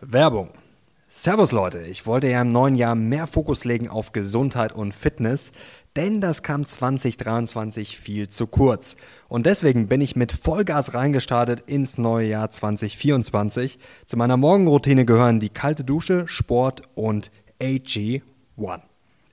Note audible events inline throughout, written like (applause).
Werbung. Servus Leute, ich wollte ja im neuen Jahr mehr Fokus legen auf Gesundheit und Fitness, denn das kam 2023 viel zu kurz. Und deswegen bin ich mit Vollgas reingestartet ins neue Jahr 2024. Zu meiner Morgenroutine gehören die kalte Dusche, Sport und AG1.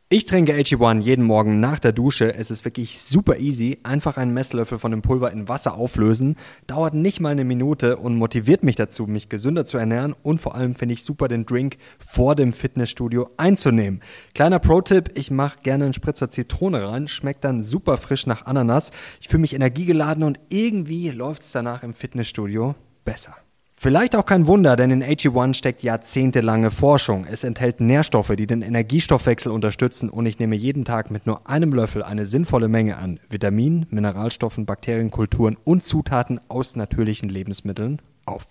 Ich trinke AG1 jeden Morgen nach der Dusche. Es ist wirklich super easy. Einfach einen Messlöffel von dem Pulver in Wasser auflösen. Dauert nicht mal eine Minute und motiviert mich dazu, mich gesünder zu ernähren. Und vor allem finde ich super, den Drink vor dem Fitnessstudio einzunehmen. Kleiner Pro-Tipp, ich mache gerne einen Spritzer Zitrone rein. Schmeckt dann super frisch nach Ananas. Ich fühle mich energiegeladen und irgendwie läuft es danach im Fitnessstudio besser. Vielleicht auch kein Wunder, denn in AG1 steckt jahrzehntelange Forschung. Es enthält Nährstoffe, die den Energiestoffwechsel unterstützen und ich nehme jeden Tag mit nur einem Löffel eine sinnvolle Menge an Vitaminen, Mineralstoffen, Bakterienkulturen und Zutaten aus natürlichen Lebensmitteln auf.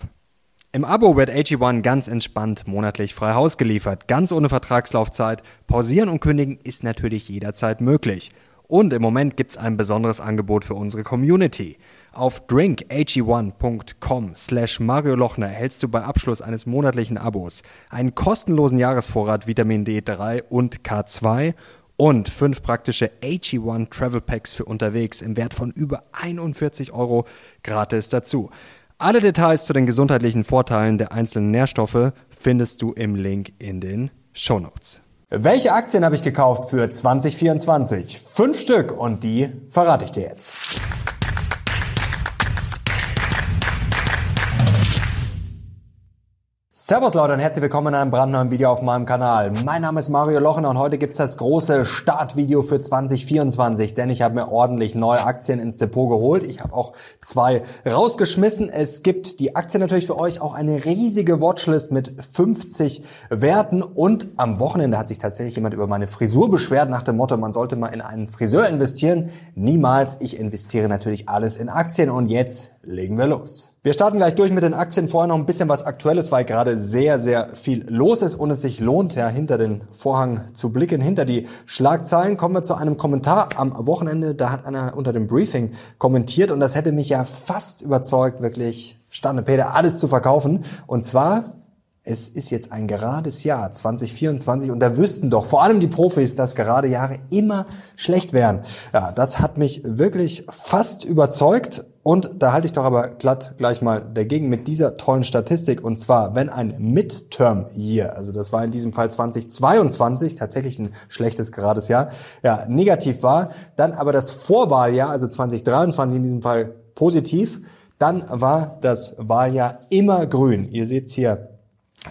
Im Abo wird AG1 ganz entspannt monatlich frei Haus geliefert, ganz ohne Vertragslaufzeit. Pausieren und kündigen ist natürlich jederzeit möglich. Und im Moment gibt's ein besonderes Angebot für unsere Community. Auf drinkag1.com slash Mario Lochner erhältst du bei Abschluss eines monatlichen Abos einen kostenlosen Jahresvorrat Vitamin D3 und K2 und fünf praktische AG1 Travel Packs für unterwegs im Wert von über 41 Euro gratis dazu. Alle Details zu den gesundheitlichen Vorteilen der einzelnen Nährstoffe findest du im Link in den Show Notes. Welche Aktien habe ich gekauft für 2024? Fünf Stück und die verrate ich dir jetzt. Servus Leute und herzlich willkommen in einem brandneuen Video auf meinem Kanal. Mein Name ist Mario Lochner und heute gibt's das große Startvideo für 2024, denn ich habe mir ordentlich neue Aktien ins Depot geholt. Ich habe auch zwei rausgeschmissen. Es gibt die Aktien natürlich für euch auch eine riesige Watchlist mit 50 Werten und am Wochenende hat sich tatsächlich jemand über meine Frisur beschwert nach dem Motto, man sollte mal in einen Friseur investieren. Niemals, ich investiere natürlich alles in Aktien und jetzt legen wir los. Wir starten gleich durch mit den Aktien. Vorher noch ein bisschen was Aktuelles, weil gerade sehr, sehr viel los ist und es sich lohnt, ja, hinter den Vorhang zu blicken, hinter die Schlagzeilen. Kommen wir zu einem Kommentar am Wochenende. Da hat einer unter dem Briefing kommentiert und das hätte mich ja fast überzeugt, wirklich Stande Peter alles zu verkaufen. Und zwar es ist jetzt ein gerades Jahr 2024 und da wüssten doch vor allem die Profis, dass gerade Jahre immer schlecht wären. Ja, das hat mich wirklich fast überzeugt und da halte ich doch aber glatt gleich mal dagegen mit dieser tollen Statistik und zwar, wenn ein Midterm Year, also das war in diesem Fall 2022 tatsächlich ein schlechtes gerades Jahr, ja, negativ war, dann aber das Vorwahljahr, also 2023 in diesem Fall positiv, dann war das Wahljahr immer grün. Ihr seht's hier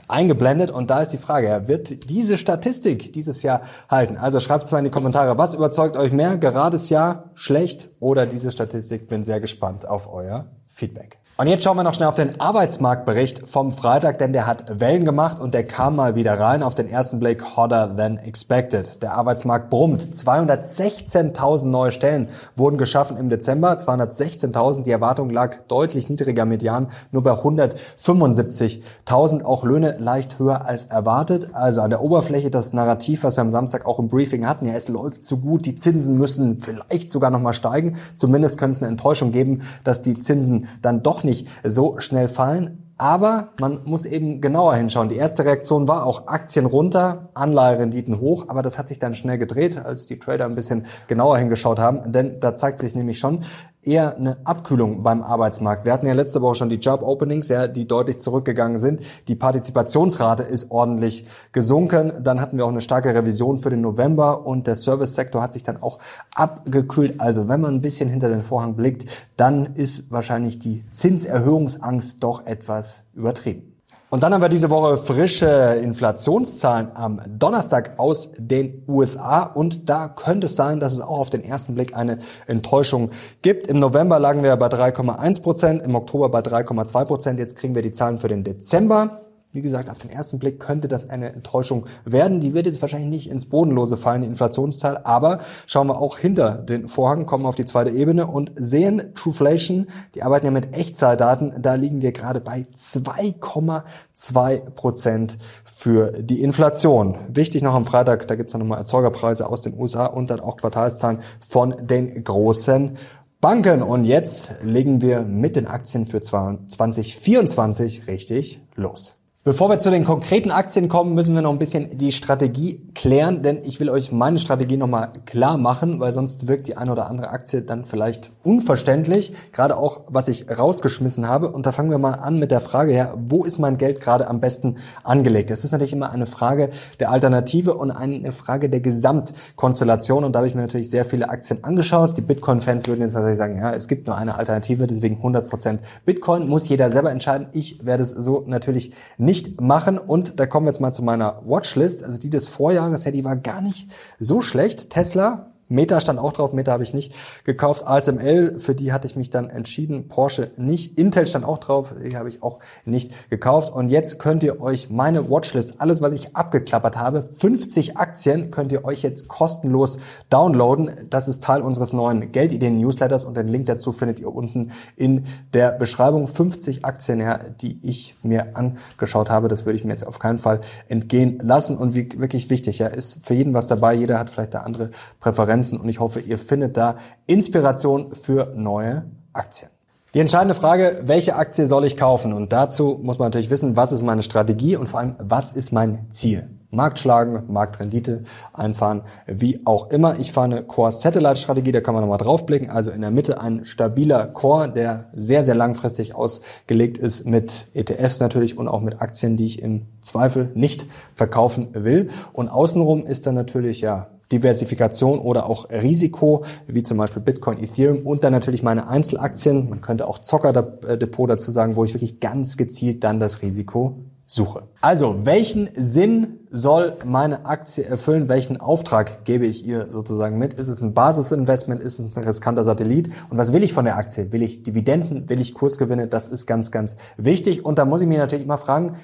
eingeblendet und da ist die Frage, wird diese Statistik dieses Jahr halten? Also schreibt es mal in die Kommentare, was überzeugt euch mehr, gerades Jahr, schlecht oder diese Statistik? Bin sehr gespannt auf euer Feedback. Und jetzt schauen wir noch schnell auf den Arbeitsmarktbericht vom Freitag, denn der hat Wellen gemacht und der kam mal wieder rein. Auf den ersten Blick hotter than expected. Der Arbeitsmarkt brummt. 216.000 neue Stellen wurden geschaffen im Dezember. 216.000. Die Erwartung lag deutlich niedriger median, nur bei 175.000. Auch Löhne leicht höher als erwartet. Also an der Oberfläche das Narrativ, was wir am Samstag auch im Briefing hatten. Ja, es läuft zu gut. Die Zinsen müssen vielleicht sogar nochmal steigen. Zumindest könnte es eine Enttäuschung geben, dass die Zinsen dann doch nicht so schnell fallen. Aber man muss eben genauer hinschauen. Die erste Reaktion war auch Aktien runter, Anleiherenditen hoch, aber das hat sich dann schnell gedreht, als die Trader ein bisschen genauer hingeschaut haben. Denn da zeigt sich nämlich schon, eher eine Abkühlung beim Arbeitsmarkt. Wir hatten ja letzte Woche schon die Job Openings, ja, die deutlich zurückgegangen sind. Die Partizipationsrate ist ordentlich gesunken. Dann hatten wir auch eine starke Revision für den November und der Service-Sektor hat sich dann auch abgekühlt. Also wenn man ein bisschen hinter den Vorhang blickt, dann ist wahrscheinlich die Zinserhöhungsangst doch etwas übertrieben. Und dann haben wir diese Woche frische Inflationszahlen am Donnerstag aus den USA und da könnte es sein, dass es auch auf den ersten Blick eine Enttäuschung gibt. Im November lagen wir bei 3,1 Prozent, im Oktober bei 3,2 Prozent. Jetzt kriegen wir die Zahlen für den Dezember. Wie gesagt, auf den ersten Blick könnte das eine Enttäuschung werden. Die wird jetzt wahrscheinlich nicht ins Bodenlose fallen, die Inflationszahl. Aber schauen wir auch hinter den Vorhang, kommen auf die zweite Ebene und sehen Trueflation. Die arbeiten ja mit Echtzahldaten. Da liegen wir gerade bei 2,2 Prozent für die Inflation. Wichtig noch am Freitag, da gibt's dann nochmal Erzeugerpreise aus den USA und dann auch Quartalszahlen von den großen Banken. Und jetzt legen wir mit den Aktien für 2024 richtig los. Bevor wir zu den konkreten Aktien kommen, müssen wir noch ein bisschen die Strategie klären, denn ich will euch meine Strategie nochmal klar machen, weil sonst wirkt die eine oder andere Aktie dann vielleicht unverständlich, gerade auch was ich rausgeschmissen habe. Und da fangen wir mal an mit der Frage her, wo ist mein Geld gerade am besten angelegt? Das ist natürlich immer eine Frage der Alternative und eine Frage der Gesamtkonstellation. Und da habe ich mir natürlich sehr viele Aktien angeschaut. Die Bitcoin-Fans würden jetzt natürlich sagen, ja, es gibt nur eine Alternative, deswegen 100% Bitcoin. Muss jeder selber entscheiden. Ich werde es so natürlich nicht nicht machen. Und da kommen wir jetzt mal zu meiner Watchlist. Also die des Vorjahres, ja, die war gar nicht so schlecht. Tesla Meta stand auch drauf, Meta habe ich nicht gekauft. ASML, für die hatte ich mich dann entschieden, Porsche nicht. Intel stand auch drauf, die habe ich auch nicht gekauft. Und jetzt könnt ihr euch meine Watchlist, alles was ich abgeklappert habe, 50 Aktien, könnt ihr euch jetzt kostenlos downloaden. Das ist Teil unseres neuen Geldideen-Newsletters und den Link dazu findet ihr unten in der Beschreibung. 50 Aktien, ja, die ich mir angeschaut habe, das würde ich mir jetzt auf keinen Fall entgehen lassen. Und wie, wirklich wichtig, ja, ist für jeden was dabei. Jeder hat vielleicht da andere Präferenzen. Konferenzen und ich hoffe, ihr findet da Inspiration für neue Aktien. Die entscheidende Frage, welche Aktie soll ich kaufen? Und dazu muss man natürlich wissen, was ist meine Strategie und vor allem, was ist mein Ziel? Markt schlagen, Marktrendite einfahren, wie auch immer. Ich fahre eine Core-Satellite-Strategie, da kann man nochmal draufblicken. Also in der Mitte ein stabiler Core, der sehr, sehr langfristig ausgelegt ist mit ETFs natürlich und auch mit Aktien, die ich im Zweifel nicht verkaufen will. Und außenrum ist dann natürlich ja Diversifikation oder auch Risiko, wie zum Beispiel Bitcoin, Ethereum und dann natürlich meine Einzelaktien. Man könnte auch Zockerdepot dazu sagen, wo ich wirklich ganz gezielt dann das Risiko suche. Also, welchen Sinn soll meine Aktie erfüllen? Welchen Auftrag gebe ich ihr sozusagen mit? Ist es ein Basisinvestment? Ist es ein riskanter Satellit? Und was will ich von der Aktie? Will ich Dividenden? Will ich Kursgewinne? Das ist ganz, ganz wichtig. Und da muss ich mir natürlich immer fragen,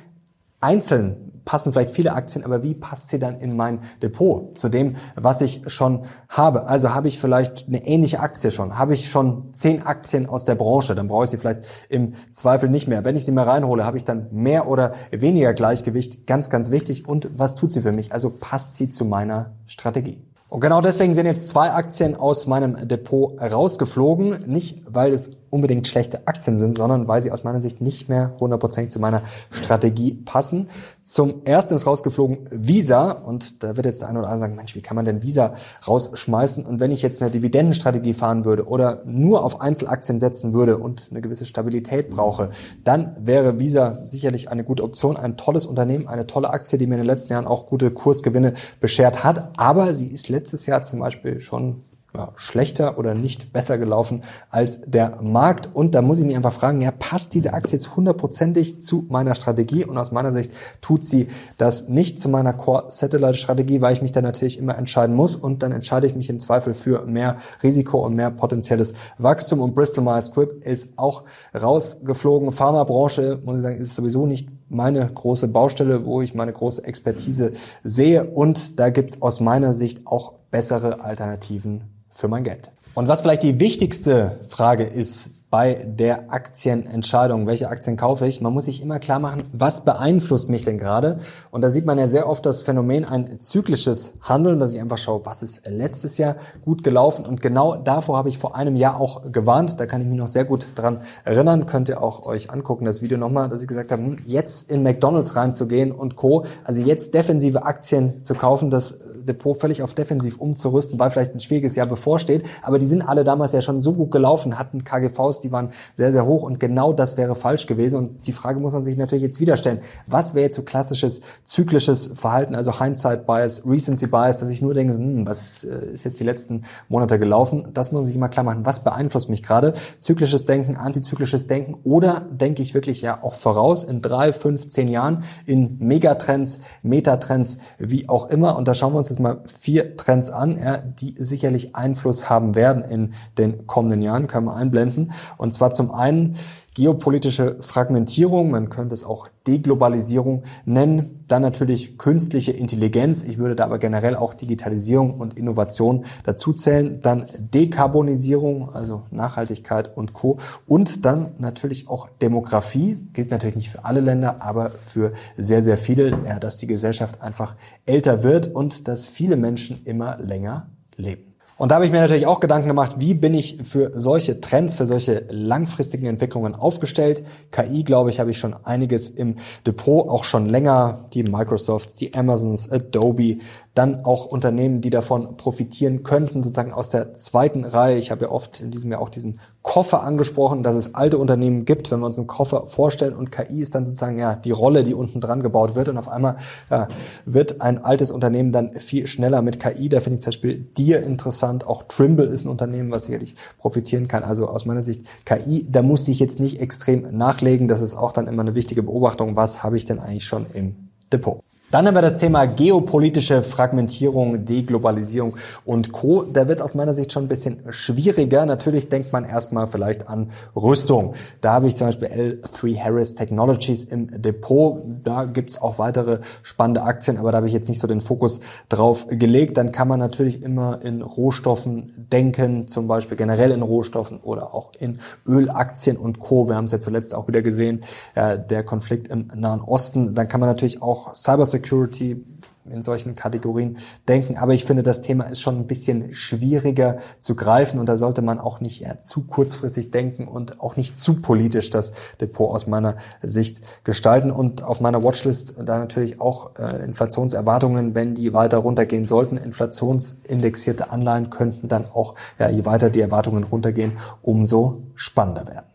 einzeln passen vielleicht viele Aktien, aber wie passt sie dann in mein Depot zu dem, was ich schon habe? Also habe ich vielleicht eine ähnliche Aktie schon? Habe ich schon zehn Aktien aus der Branche? Dann brauche ich sie vielleicht im Zweifel nicht mehr. Wenn ich sie mal reinhole, habe ich dann mehr oder weniger Gleichgewicht? Ganz, ganz wichtig. Und was tut sie für mich? Also passt sie zu meiner Strategie? Und genau deswegen sind jetzt zwei Aktien aus meinem Depot rausgeflogen. Nicht, weil es unbedingt schlechte Aktien sind, sondern weil sie aus meiner Sicht nicht mehr hundertprozentig zu meiner Strategie passen. Zum ersten ist rausgeflogen Visa und da wird jetzt der eine oder andere sagen, Mensch, wie kann man denn Visa rausschmeißen? Und wenn ich jetzt eine Dividendenstrategie fahren würde oder nur auf Einzelaktien setzen würde und eine gewisse Stabilität brauche, dann wäre Visa sicherlich eine gute Option, ein tolles Unternehmen, eine tolle Aktie, die mir in den letzten Jahren auch gute Kursgewinne beschert hat. Aber sie ist letztes Jahr zum Beispiel schon ja, schlechter oder nicht besser gelaufen als der Markt. Und da muss ich mich einfach fragen, ja, passt diese Aktie jetzt hundertprozentig zu meiner Strategie? Und aus meiner Sicht tut sie das nicht zu meiner Core-Satellite-Strategie, weil ich mich dann natürlich immer entscheiden muss. Und dann entscheide ich mich im Zweifel für mehr Risiko und mehr potenzielles Wachstum. Und Bristol Myers Squibb ist auch rausgeflogen. Pharmabranche, muss ich sagen, ist sowieso nicht meine große Baustelle, wo ich meine große Expertise sehe. Und da gibt's aus meiner Sicht auch bessere Alternativen für mein Geld. Und was vielleicht die wichtigste Frage ist bei der Aktienentscheidung, welche Aktien kaufe ich, man muss sich immer klar machen, was beeinflusst mich denn gerade? Und da sieht man ja sehr oft das Phänomen ein zyklisches Handeln, dass ich einfach schaue, was ist letztes Jahr gut gelaufen und genau davor habe ich vor einem Jahr auch gewarnt, da kann ich mich noch sehr gut dran erinnern, könnt ihr auch euch angucken, das Video nochmal, dass ich gesagt habe, hm, jetzt in McDonalds reinzugehen und Co., also jetzt defensive Aktien zu kaufen, das Depot völlig auf defensiv umzurüsten, weil vielleicht ein schwieriges Jahr bevorsteht. Aber die sind alle damals ja schon so gut gelaufen, hatten KGVs, die waren sehr, sehr hoch und genau das wäre falsch gewesen. Und die Frage muss man sich natürlich jetzt wieder stellen. Was wäre jetzt so klassisches zyklisches Verhalten, also Hindsight Bias, Recency Bias, dass ich nur denke, hm, was äh, ist jetzt die letzten Monate gelaufen? Das muss man sich immer klar machen. Was beeinflusst mich gerade? Zyklisches Denken, antizyklisches Denken oder denke ich wirklich ja auch voraus in drei, fünf, zehn Jahren in Megatrends, Metatrends, wie auch immer. Und da schauen wir uns jetzt mal vier Trends an, ja, die sicherlich Einfluss haben werden in den kommenden Jahren, können wir einblenden. Und zwar zum einen geopolitische Fragmentierung, man könnte es auch Deglobalisierung nennen, dann natürlich künstliche Intelligenz, ich würde da aber generell auch Digitalisierung und Innovation dazu zählen, dann Dekarbonisierung, also Nachhaltigkeit und Co. Und dann natürlich auch Demografie, gilt natürlich nicht für alle Länder, aber für sehr, sehr viele, ja, dass die Gesellschaft einfach älter wird und dass viele Menschen immer länger leben. Und da habe ich mir natürlich auch Gedanken gemacht, wie bin ich für solche Trends, für solche langfristigen Entwicklungen aufgestellt. KI, glaube ich, habe ich schon einiges im Depot, auch schon länger. Die Microsofts, die Amazons, Adobe, dann auch Unternehmen, die davon profitieren könnten, sozusagen aus der zweiten Reihe. Ich habe ja oft in diesem Jahr auch diesen Koffer angesprochen, dass es alte Unternehmen gibt, wenn wir uns einen Koffer vorstellen und KI ist dann sozusagen ja die Rolle, die unten dran gebaut wird und auf einmal ja, wird ein altes Unternehmen dann viel schneller mit KI. Da finde ich zum Beispiel Dir interessant. Auch Trimble ist ein Unternehmen, was sicherlich profitieren kann. Also aus meiner Sicht KI, da muss ich jetzt nicht extrem nachlegen. Das ist auch dann immer eine wichtige Beobachtung. Was habe ich denn eigentlich schon im Depot? Dann haben wir das Thema geopolitische Fragmentierung, Deglobalisierung und Co. Da wird aus meiner Sicht schon ein bisschen schwieriger. Natürlich denkt man erstmal vielleicht an Rüstung. Da habe ich zum Beispiel L3 Harris Technologies im Depot. Da gibt's auch weitere spannende Aktien, aber da habe ich jetzt nicht so den Fokus drauf gelegt. Dann kann man natürlich immer in Rohstoffen denken, zum Beispiel generell in Rohstoffen oder auch in Ölaktien und Co. Wir haben es ja zuletzt auch wieder gesehen, äh, der Konflikt im Nahen Osten. Dann kann man natürlich auch Cybersecurity Security in solchen Kategorien denken. Aber ich finde, das Thema ist schon ein bisschen schwieriger zu greifen und da sollte man auch nicht zu kurzfristig denken und auch nicht zu politisch das Depot aus meiner Sicht gestalten. Und auf meiner Watchlist da natürlich auch äh, Inflationserwartungen, wenn die weiter runtergehen sollten. Inflationsindexierte Anleihen könnten dann auch, ja, je weiter die Erwartungen runtergehen, umso spannender werden.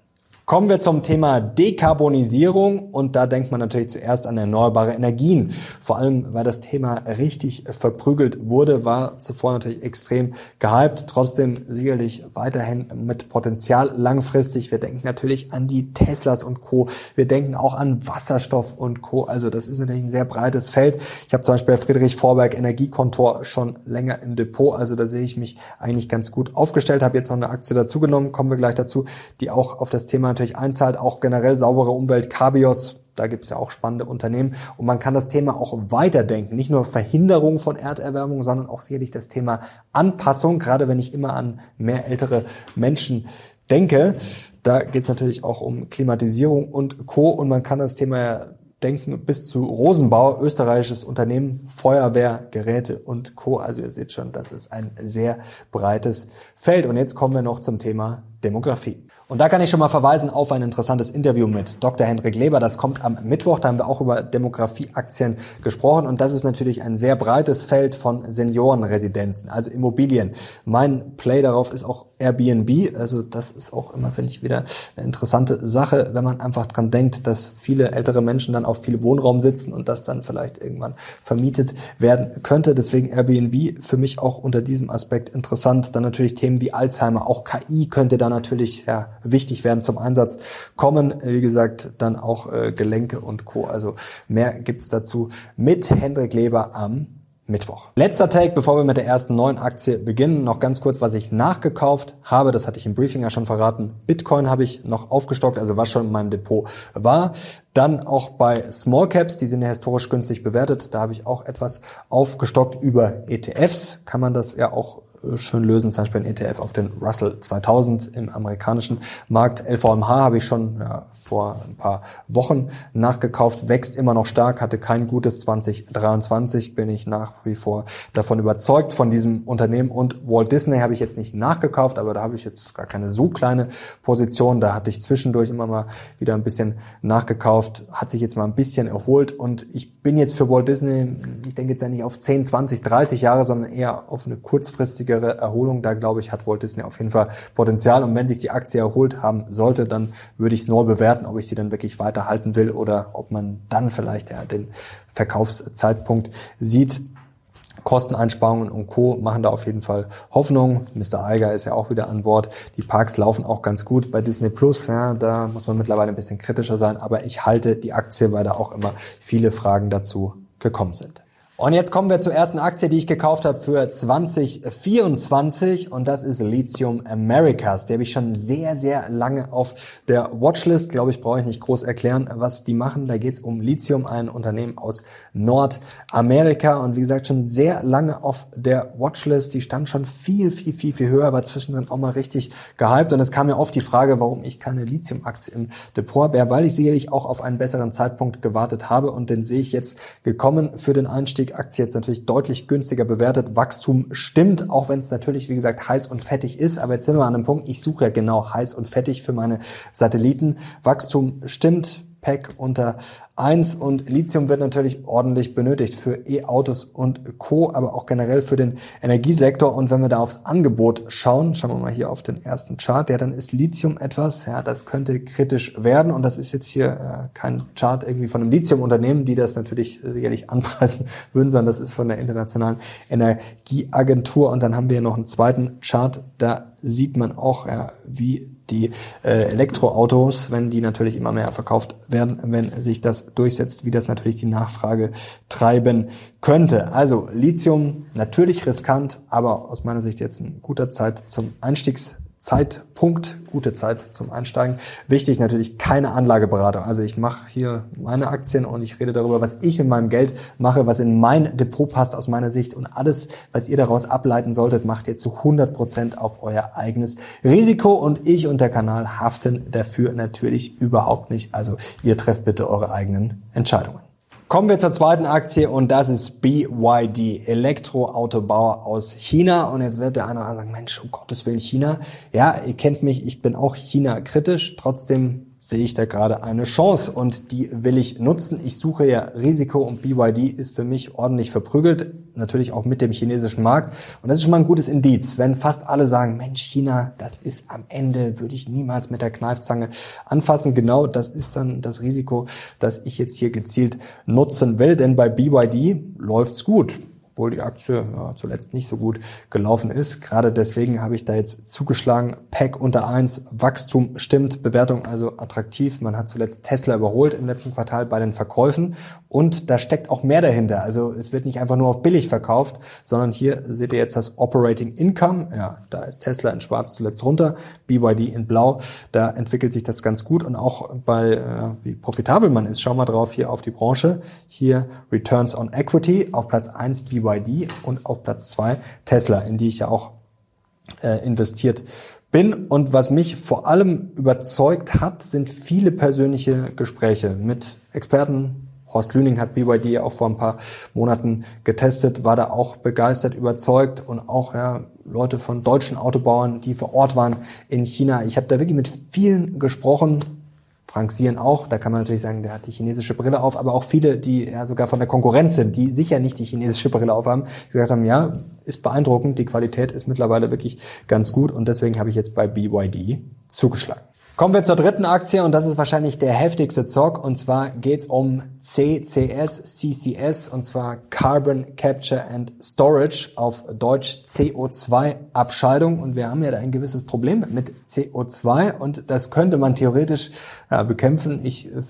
Kommen wir zum Thema Dekarbonisierung und da denkt man natürlich zuerst an erneuerbare Energien. Vor allem, weil das Thema richtig verprügelt wurde, war zuvor natürlich extrem gehypt, trotzdem sicherlich weiterhin mit Potenzial langfristig. Wir denken natürlich an die Teslas und Co. Wir denken auch an Wasserstoff und Co. Also das ist natürlich ein sehr breites Feld. Ich habe zum Beispiel bei Friedrich Vorberg Energiekontor schon länger im Depot, also da sehe ich mich eigentlich ganz gut aufgestellt. Habe jetzt noch eine Aktie dazugenommen, kommen wir gleich dazu, die auch auf das Thema natürlich einzahlt, auch generell saubere Umwelt, Cabios, da gibt es ja auch spannende Unternehmen und man kann das Thema auch weiterdenken. Nicht nur Verhinderung von Erderwärmung, sondern auch sicherlich das Thema Anpassung, gerade wenn ich immer an mehr ältere Menschen denke. Da geht es natürlich auch um Klimatisierung und Co. Und man kann das Thema denken bis zu Rosenbau, österreichisches Unternehmen, Feuerwehr, Geräte und Co. Also ihr seht schon, das ist ein sehr breites Feld. Und jetzt kommen wir noch zum Thema Demografie. Und da kann ich schon mal verweisen auf ein interessantes Interview mit Dr. Hendrik Leber. Das kommt am Mittwoch. Da haben wir auch über Demografieaktien gesprochen. Und das ist natürlich ein sehr breites Feld von Seniorenresidenzen, also Immobilien. Mein Play darauf ist auch Airbnb. Also das ist auch immer, finde ich, wieder eine interessante Sache, wenn man einfach dran denkt, dass viele ältere Menschen dann auf viel Wohnraum sitzen und das dann vielleicht irgendwann vermietet werden könnte. Deswegen Airbnb für mich auch unter diesem Aspekt interessant. Dann natürlich Themen wie Alzheimer. Auch KI könnte da natürlich ja, wichtig werden zum Einsatz kommen. Wie gesagt, dann auch äh, Gelenke und Co. Also mehr gibt's dazu mit Hendrik Leber am Mittwoch. Letzter Take, bevor wir mit der ersten neuen Aktie beginnen. Noch ganz kurz, was ich nachgekauft habe. Das hatte ich im Briefing ja schon verraten. Bitcoin habe ich noch aufgestockt, also was schon in meinem Depot war. Dann auch bei Small Caps, die sind ja historisch günstig bewertet. Da habe ich auch etwas aufgestockt über ETFs. Kann man das ja auch schön lösen, zum Beispiel ein ETF auf den Russell 2000 im amerikanischen Markt. LVMH habe ich schon ja, vor ein paar Wochen nachgekauft, wächst immer noch stark, hatte kein gutes 2023, bin ich nach wie vor davon überzeugt von diesem Unternehmen. Und Walt Disney habe ich jetzt nicht nachgekauft, aber da habe ich jetzt gar keine so kleine Position, da hatte ich zwischendurch immer mal wieder ein bisschen nachgekauft, hat sich jetzt mal ein bisschen erholt. Und ich bin jetzt für Walt Disney, ich denke jetzt ja nicht auf 10, 20, 30 Jahre, sondern eher auf eine kurzfristige günstigere Erholung. Da glaube ich, hat Walt Disney auf jeden Fall Potenzial. Und wenn sich die Aktie erholt haben sollte, dann würde ich es neu bewerten, ob ich sie dann wirklich weiterhalten will oder ob man dann vielleicht ja, den Verkaufszeitpunkt sieht. Kosteneinsparungen und Co. machen da auf jeden Fall Hoffnung. Mr. Eiger ist ja auch wieder an Bord. Die Parks laufen auch ganz gut bei Disney Plus. Ja, da muss man mittlerweile ein bisschen kritischer sein, aber ich halte die Aktie, weil da auch immer viele Fragen dazu gekommen sind. Und jetzt kommen wir zur ersten Aktie, die ich gekauft habe für 2024 und das ist Lithium Americas. Die habe ich schon sehr, sehr lange auf der Watchlist. Glaube ich, brauche ich nicht groß erklären, was die machen. Da geht es um Lithium, ein Unternehmen aus Nordamerika und wie gesagt schon sehr lange auf der Watchlist. Die stand schon viel, viel, viel, viel höher, aber zwischendrin auch mal richtig gehypt und es kam mir oft die Frage, warum ich keine Lithium-Aktie im Depot habe, weil ich sicherlich auch auf einen besseren Zeitpunkt gewartet habe und den sehe ich jetzt gekommen für den Einstieg Einstieg. Aktie jetzt natürlich deutlich günstiger bewertet. Wachstum stimmt, auch wenn es natürlich, wie gesagt, heiß und fettig ist. Aber jetzt sind wir an einem Punkt, ich suche ja genau heiß und fettig für meine Satelliten. Wachstum stimmt, Pack unter 1 und Lithium wird natürlich ordentlich benötigt für E-Autos und Co., aber auch generell für den Energiesektor. Und wenn wir da aufs Angebot schauen, schauen wir mal hier auf den ersten Chart, ja, dann ist Lithium etwas, ja, das könnte kritisch werden. Und das ist jetzt hier äh, kein Chart irgendwie von einem Lithiumunternehmen, die das natürlich sicherlich (laughs) anpreisen würden, sondern das ist von der Internationalen Energieagentur. Und dann haben wir noch einen zweiten Chart, da sieht man auch, ja, wie die äh, Elektroautos, wenn die natürlich immer mehr verkauft werden, wenn sich das durchsetzt, wie das natürlich die Nachfrage treiben könnte. Also Lithium natürlich riskant, aber aus meiner Sicht jetzt ein guter Zeit zum Einstiegs Zeitpunkt, gute Zeit zum Einsteigen. Wichtig natürlich keine Anlageberatung. Also ich mache hier meine Aktien und ich rede darüber, was ich mit meinem Geld mache, was in mein Depot passt aus meiner Sicht und alles, was ihr daraus ableiten solltet, macht ihr zu 100 Prozent auf euer eigenes Risiko und ich und der Kanal haften dafür natürlich überhaupt nicht. Also ihr trefft bitte eure eigenen Entscheidungen. Kommen wir zur zweiten Aktie und das ist BYD, Elektroautobauer aus China. Und jetzt wird der eine oder andere sagen, Mensch, um Gottes Willen China. Ja, ihr kennt mich, ich bin auch China kritisch. Trotzdem sehe ich da gerade eine Chance und die will ich nutzen. Ich suche ja Risiko und BYD ist für mich ordentlich verprügelt, natürlich auch mit dem chinesischen Markt. Und das ist schon mal ein gutes Indiz, wenn fast alle sagen, Mensch, China, das ist am Ende, würde ich niemals mit der Kneifzange anfassen. Genau das ist dann das Risiko, das ich jetzt hier gezielt nutzen will, denn bei BYD läuft's gut obwohl die Aktie ja, zuletzt nicht so gut gelaufen ist. Gerade deswegen habe ich da jetzt zugeschlagen. Pack unter eins, Wachstum stimmt, Bewertung also attraktiv. Man hat zuletzt Tesla überholt im letzten Quartal bei den Verkäufen und da steckt auch mehr dahinter. Also es wird nicht einfach nur auf billig verkauft, sondern hier seht ihr jetzt das Operating Income. Ja, da ist Tesla in schwarz zuletzt runter, BYD in blau. Da entwickelt sich das ganz gut und auch bei äh, wie profitabel man ist. Schau mal drauf hier auf die Branche. Hier Returns on Equity auf Platz eins BYD BYD und auf Platz zwei Tesla, in die ich ja auch äh, investiert bin. Und was mich vor allem überzeugt hat, sind viele persönliche Gespräche mit Experten. Horst Lüning hat BYD auch vor ein paar Monaten getestet, war da auch begeistert, überzeugt und auch ja, Leute von deutschen Autobauern, die vor Ort waren in China. Ich habe da wirklich mit vielen gesprochen, Frank Sien auch, da kann man natürlich sagen, der hat die chinesische Brille auf, aber auch viele, die ja sogar von der Konkurrenz sind, die sicher nicht die chinesische Brille aufhaben, gesagt haben, ja, ist beeindruckend, die Qualität ist mittlerweile wirklich ganz gut und deswegen habe ich jetzt bei BYD zugeschlagen. Kommen wir zur dritten Aktie und das ist wahrscheinlich der heftigste Zock und zwar geht's um CCS, CCS und zwar Carbon Capture and Storage auf Deutsch CO2-Abscheidung und wir haben ja da ein gewisses Problem mit CO2 und das könnte man theoretisch äh, bekämpfen. Ich äh,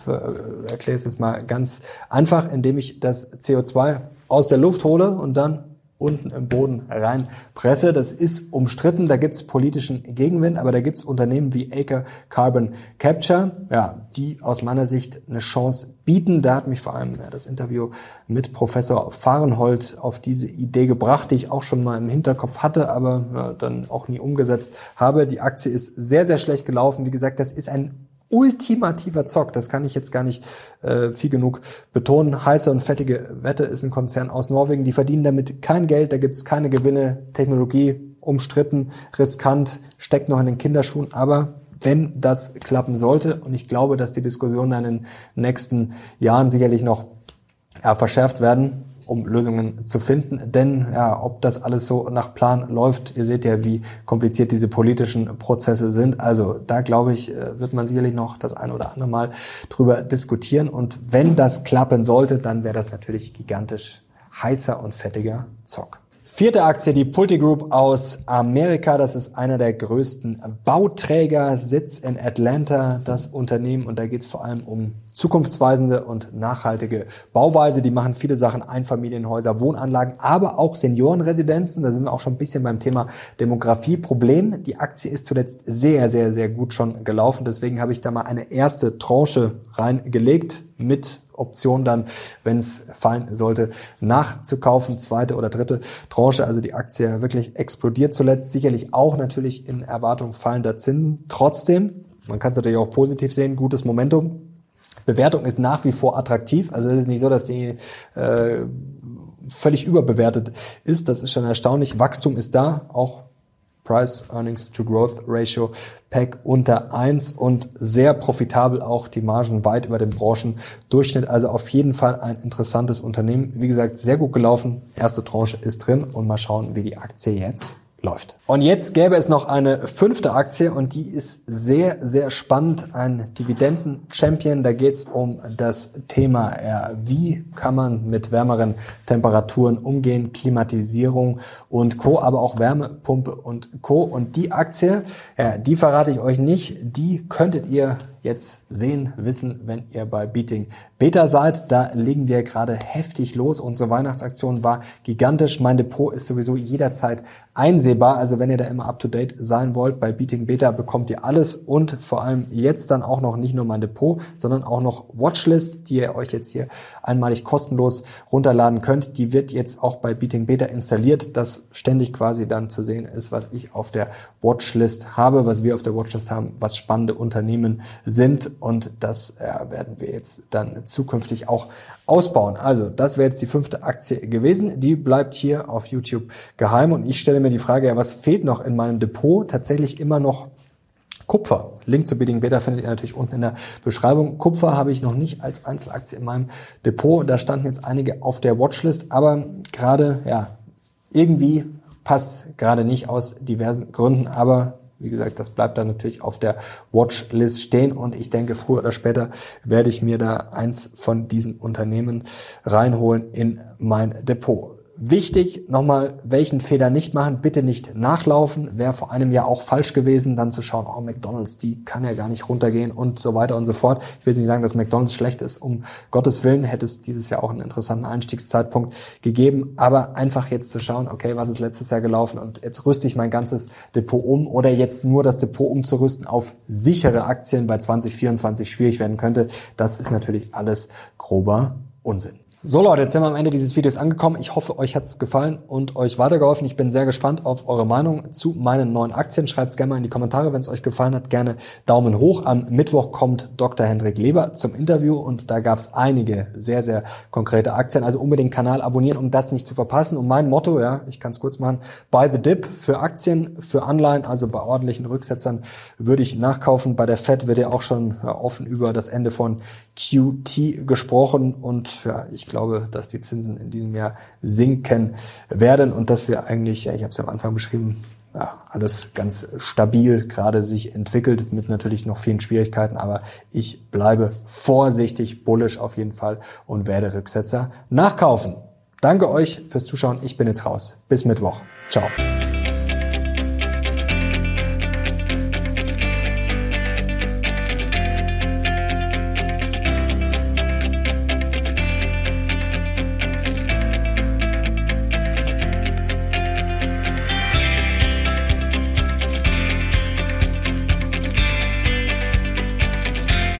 erkläre es jetzt mal ganz einfach, indem ich das CO2 aus der Luft hole und dann unten im Boden reinpresse. Das ist umstritten, da gibt's politischen Gegenwind, aber da gibt's Unternehmen wie Acre Carbon Capture, ja, die aus meiner Sicht eine Chance bieten. Da hat mich vor allem ja, das Interview mit Professor Fahrenhold auf diese Idee gebracht, die ich auch schon mal im Hinterkopf hatte, aber ja, dann auch nie umgesetzt habe. Die Aktie ist sehr, sehr schlecht gelaufen. Wie gesagt, das ist ein ultimativer Zock, das kann ich jetzt gar nicht äh, viel genug betonen. Heiße und fettige Wette ist ein Konzern aus Norwegen, die verdienen damit kein Geld, da gibt's keine Gewinne, Technologie umstritten, riskant, steckt noch in den Kinderschuhen, aber wenn das klappen sollte, und ich glaube, dass die Diskussionen dann in den nächsten Jahren sicherlich noch ja, verschärft werden, um Lösungen zu finden. Denn ja, ob das alles so nach Plan läuft, ihr seht ja, wie kompliziert diese politischen Prozesse sind. Also da glaube ich, äh, wird man sicherlich noch das ein oder andere Mal drüber diskutieren. Und wenn das klappen sollte, dann wäre das natürlich gigantisch heißer und fettiger Zock. Vierte Aktie, die Pulte Group aus Amerika. Das ist einer der größten Bauträger, Sitz in Atlanta, das Unternehmen. Und da geht es vor allem um zukunftsweisende und nachhaltige Bauweise. Die machen viele Sachen, Einfamilienhäuser, Wohnanlagen, aber auch Seniorenresidenzen. Da sind wir auch schon ein bisschen beim Thema Demografie. Problem, die Aktie ist zuletzt sehr, sehr, sehr gut schon gelaufen. Deswegen habe ich da mal eine erste Tranche reingelegt mit Option dann, wenn es fallen sollte, nachzukaufen, zweite oder dritte Tranche. Also die Aktie wirklich explodiert zuletzt, sicherlich auch natürlich in Erwartung fallender Zinsen. Trotzdem, man kann es natürlich auch positiv sehen, gutes Momentum. Bewertung ist nach wie vor attraktiv. Also es ist nicht so, dass die äh, völlig überbewertet ist. Das ist schon erstaunlich. Wachstum ist da, auch Price Earnings to Growth Ratio PEC unter eins und sehr profitabel auch die Margen weit über dem Branchendurchschnitt. Also auf jeden Fall ein interessantes Unternehmen. Wie gesagt, sehr gut gelaufen. Erste Tranche ist drin und mal schauen, wie die Aktie jetzt läuft. Und jetzt gäbe es noch eine fünfte Aktie und die ist sehr, sehr spannend. Ein Dividenden-Champion. Da geht es um das Thema, ja, wie kann man mit wärmeren Temperaturen umgehen, Klimatisierung und Co., aber auch Wärmepumpe und Co. Und die Aktie, ja, die verrate ich euch nicht, die könntet ihr jetzt sehen, wissen, wenn ihr bei Beating Beta seid. Da legen wir gerade heftig los. Unsere Weihnachtsaktion war gigantisch. Mein Depot ist sowieso jederzeit einsehbar. Also wenn ihr da immer up to date sein wollt, bei Beating Beta bekommt ihr alles und vor allem jetzt dann auch noch nicht nur mein Depot, sondern auch noch Watchlist, die ihr euch jetzt hier einmalig kostenlos runterladen könnt. Die wird jetzt auch bei Beating Beta installiert, dass ständig quasi dann zu sehen ist, was ich auf der Watchlist habe, was wir auf der Watchlist haben, was spannende Unternehmen und das ja, werden wir jetzt dann zukünftig auch ausbauen. Also das wäre jetzt die fünfte Aktie gewesen. Die bleibt hier auf YouTube geheim und ich stelle mir die Frage, ja, was fehlt noch in meinem Depot? Tatsächlich immer noch Kupfer. Link zu Bidding Beta findet ihr natürlich unten in der Beschreibung. Kupfer habe ich noch nicht als Einzelaktie in meinem Depot. Da standen jetzt einige auf der Watchlist, aber gerade, ja, irgendwie passt gerade nicht aus diversen Gründen, aber wie gesagt, das bleibt dann natürlich auf der Watchlist stehen und ich denke, früher oder später werde ich mir da eins von diesen Unternehmen reinholen in mein Depot. Wichtig nochmal, welchen Fehler nicht machen, bitte nicht nachlaufen. Wäre vor einem Jahr auch falsch gewesen, dann zu schauen, oh, McDonalds, die kann ja gar nicht runtergehen und so weiter und so fort. Ich will nicht sagen, dass McDonalds schlecht ist. Um Gottes Willen hätte es dieses Jahr auch einen interessanten Einstiegszeitpunkt gegeben. Aber einfach jetzt zu schauen, okay, was ist letztes Jahr gelaufen und jetzt rüste ich mein ganzes Depot um oder jetzt nur das Depot umzurüsten auf sichere Aktien, weil 2024 schwierig werden könnte. Das ist natürlich alles grober Unsinn. So Leute, jetzt sind wir am Ende dieses Videos angekommen. Ich hoffe, euch hat es gefallen und euch weitergeholfen. Ich bin sehr gespannt auf eure Meinung zu meinen neuen Aktien. Schreibt es gerne mal in die Kommentare, wenn es euch gefallen hat. Gerne Daumen hoch. Am Mittwoch kommt Dr. Hendrik Leber zum Interview und da gab es einige sehr, sehr konkrete Aktien. Also unbedingt Kanal abonnieren, um das nicht zu verpassen. Und mein Motto, ja, ich kann es kurz machen, buy the dip für Aktien, für Anleihen, also bei ordentlichen Rücksetzern würde ich nachkaufen. Bei der Fed wird ja auch schon offen über das Ende von QT gesprochen und ja, ich glaube, glaube, dass die Zinsen in diesem Jahr sinken werden und dass wir eigentlich, ja, ich habe es ja am Anfang beschrieben, ja, alles ganz stabil gerade sich entwickelt mit natürlich noch vielen Schwierigkeiten, aber ich bleibe vorsichtig bullish auf jeden Fall und werde Rücksetzer nachkaufen. Danke euch fürs Zuschauen. Ich bin jetzt raus. Bis Mittwoch. Ciao.